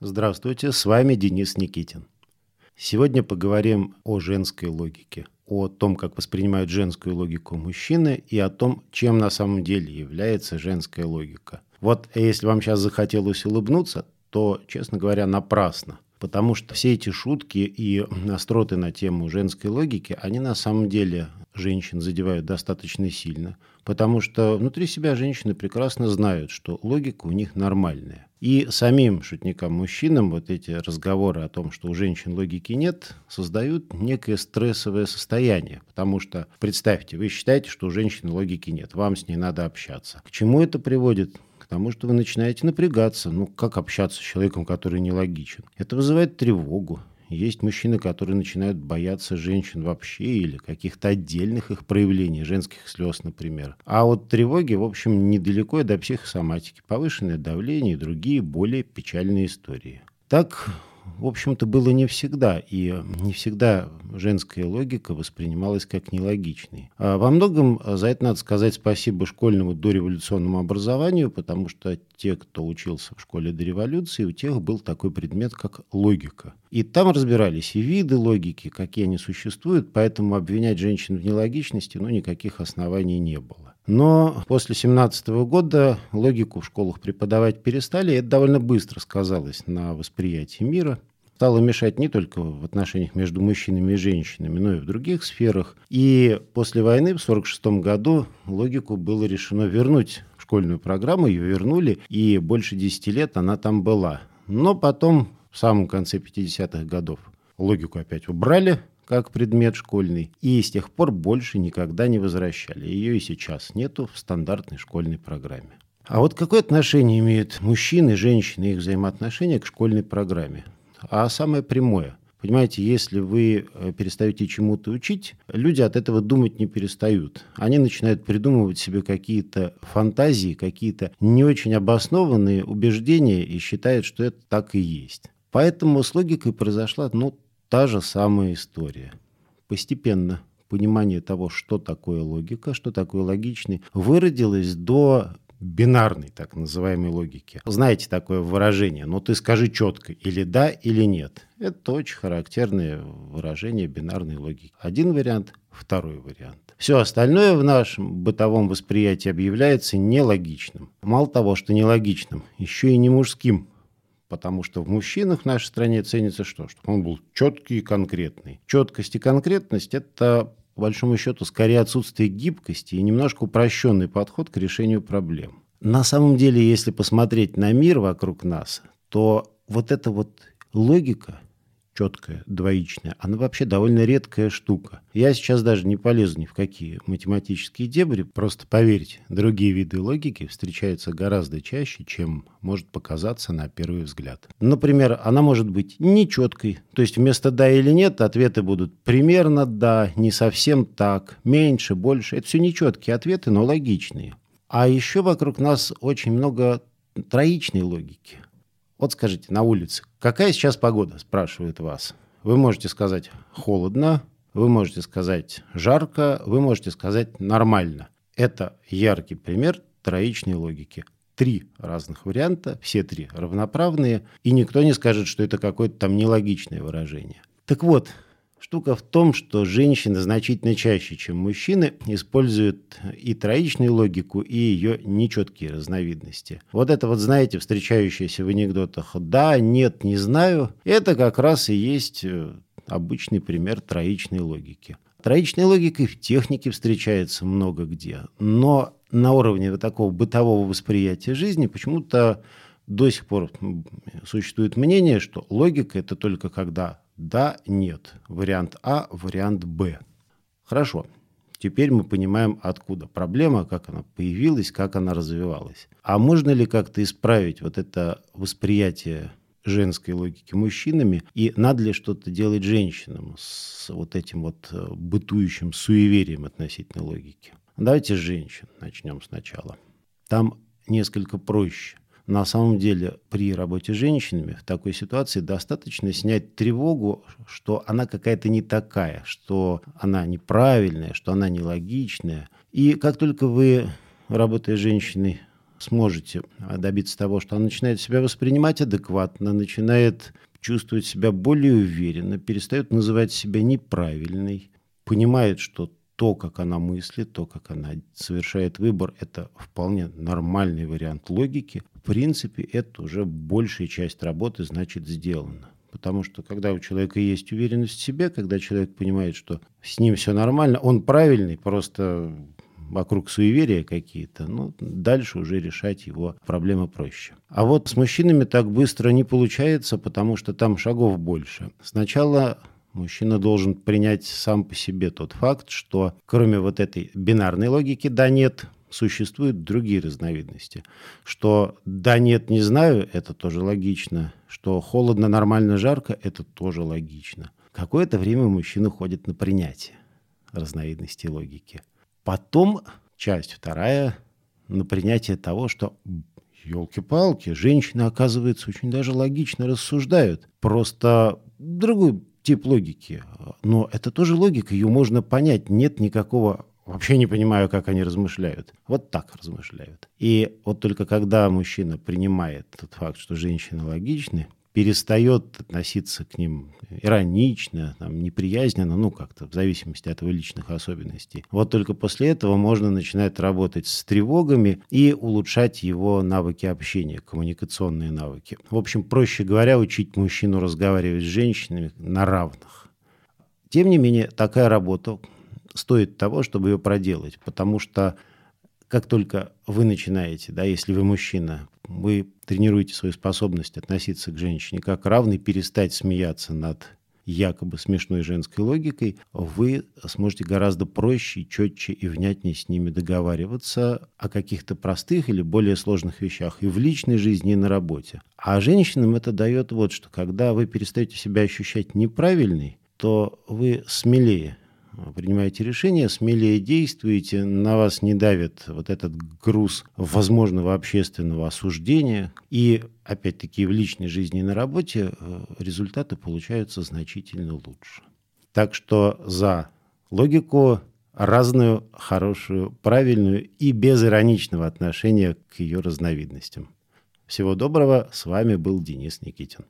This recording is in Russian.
Здравствуйте, с вами Денис Никитин. Сегодня поговорим о женской логике, о том, как воспринимают женскую логику мужчины и о том, чем на самом деле является женская логика. Вот если вам сейчас захотелось улыбнуться, то, честно говоря, напрасно. Потому что все эти шутки и остроты на тему женской логики, они на самом деле женщин задевают достаточно сильно, потому что внутри себя женщины прекрасно знают, что логика у них нормальная. И самим шутникам-мужчинам вот эти разговоры о том, что у женщин логики нет, создают некое стрессовое состояние. Потому что, представьте, вы считаете, что у женщин логики нет, вам с ней надо общаться. К чему это приводит? К тому, что вы начинаете напрягаться. Ну, как общаться с человеком, который нелогичен? Это вызывает тревогу, есть мужчины, которые начинают бояться женщин вообще или каких-то отдельных их проявлений, женских слез, например. А вот тревоги, в общем, недалеко до психосоматики, повышенное давление и другие более печальные истории. Так в общем-то, было не всегда, и не всегда женская логика воспринималась как нелогичной. А во многом за это надо сказать спасибо школьному дореволюционному образованию, потому что те, кто учился в школе до революции, у тех был такой предмет, как логика. И там разбирались и виды логики, какие они существуют, поэтому обвинять женщин в нелогичности ну, никаких оснований не было. Но после 17 года логику в школах преподавать перестали, и это довольно быстро сказалось на восприятии мира. Стало мешать не только в отношениях между мужчинами и женщинами, но и в других сферах. И после войны в 1946 году логику было решено вернуть в школьную программу, ее вернули, и больше 10 лет она там была. Но потом, в самом конце 50-х годов, логику опять убрали, как предмет школьный, и с тех пор больше никогда не возвращали. Ее и сейчас нету в стандартной школьной программе. А вот какое отношение имеют мужчины, женщины, их взаимоотношения к школьной программе? А самое прямое. Понимаете, если вы э, перестаете чему-то учить, люди от этого думать не перестают. Они начинают придумывать себе какие-то фантазии, какие-то не очень обоснованные убеждения и считают, что это так и есть. Поэтому с логикой произошла ну, та же самая история. Постепенно понимание того, что такое логика, что такое логичный, выродилось до бинарной так называемой логики. Знаете такое выражение, но «Ну, ты скажи четко, или да, или нет. Это очень характерное выражение бинарной логики. Один вариант, второй вариант. Все остальное в нашем бытовом восприятии объявляется нелогичным. Мало того, что нелогичным, еще и не мужским Потому что в мужчинах в нашей стране ценится что? Что он был четкий и конкретный. Четкость и конкретность – это, по большому счету, скорее отсутствие гибкости и немножко упрощенный подход к решению проблем. На самом деле, если посмотреть на мир вокруг нас, то вот эта вот логика – четкая, двоичная, она вообще довольно редкая штука. Я сейчас даже не полезу ни в какие математические дебри, просто поверьте, другие виды логики встречаются гораздо чаще, чем может показаться на первый взгляд. Например, она может быть нечеткой, то есть вместо «да» или «нет» ответы будут примерно «да», не совсем так, меньше, больше. Это все нечеткие ответы, но логичные. А еще вокруг нас очень много троичной логики. Вот скажите, на улице, какая сейчас погода, спрашивает вас. Вы можете сказать холодно, вы можете сказать жарко, вы можете сказать нормально. Это яркий пример троичной логики. Три разных варианта, все три равноправные, и никто не скажет, что это какое-то там нелогичное выражение. Так вот, Штука в том, что женщины значительно чаще, чем мужчины, используют и троичную логику, и ее нечеткие разновидности. Вот это вот, знаете, встречающееся в анекдотах «да», «нет», «не знаю» – это как раз и есть э, обычный пример троичной логики. Троичная логика и в технике встречается много где, но на уровне вот такого бытового восприятия жизни почему-то до сих пор существует мнение, что логика – это только когда да, нет. Вариант А, вариант Б. Хорошо. Теперь мы понимаем, откуда проблема, как она появилась, как она развивалась. А можно ли как-то исправить вот это восприятие женской логики мужчинами, и надо ли что-то делать женщинам с вот этим вот э, бытующим суеверием относительно логики? Давайте с женщин начнем сначала. Там несколько проще на самом деле при работе с женщинами в такой ситуации достаточно снять тревогу, что она какая-то не такая, что она неправильная, что она нелогичная. И как только вы, работая с женщиной, сможете добиться того, что она начинает себя воспринимать адекватно, начинает чувствовать себя более уверенно, перестает называть себя неправильной, понимает, что то, как она мыслит, то, как она совершает выбор, это вполне нормальный вариант логики. В принципе, это уже большая часть работы, значит, сделана. Потому что когда у человека есть уверенность в себе, когда человек понимает, что с ним все нормально, он правильный, просто вокруг суеверия какие-то, ну, дальше уже решать его проблемы проще. А вот с мужчинами так быстро не получается, потому что там шагов больше. Сначала Мужчина должен принять сам по себе тот факт, что кроме вот этой бинарной логики «да-нет», существуют другие разновидности. Что «да, нет, не знаю» — это тоже логично. Что холодно, нормально, жарко — это тоже логично. Какое-то время мужчина ходит на принятие разновидностей логики. Потом часть вторая на принятие того, что елки-палки, женщины, оказывается, очень даже логично рассуждают. Просто другой тип логики. Но это тоже логика, ее можно понять. Нет никакого Вообще не понимаю, как они размышляют. Вот так размышляют. И вот только когда мужчина принимает тот факт, что женщины логичны, перестает относиться к ним иронично, там, неприязненно, ну, как-то в зависимости от его личных особенностей. Вот только после этого можно начинать работать с тревогами и улучшать его навыки общения, коммуникационные навыки. В общем, проще говоря, учить мужчину разговаривать с женщинами на равных. Тем не менее, такая работа стоит того, чтобы ее проделать, потому что как только вы начинаете, да, если вы мужчина, вы тренируете свою способность относиться к женщине как равный, перестать смеяться над якобы смешной женской логикой, вы сможете гораздо проще, четче и внятнее с ними договариваться о каких-то простых или более сложных вещах и в личной жизни, и на работе. А женщинам это дает вот что, когда вы перестаете себя ощущать неправильной, то вы смелее принимаете решения, смелее действуете, на вас не давит вот этот груз возможного общественного осуждения. И, опять-таки, в личной жизни и на работе э, результаты получаются значительно лучше. Так что за логику разную, хорошую, правильную и без ироничного отношения к ее разновидностям. Всего доброго. С вами был Денис Никитин.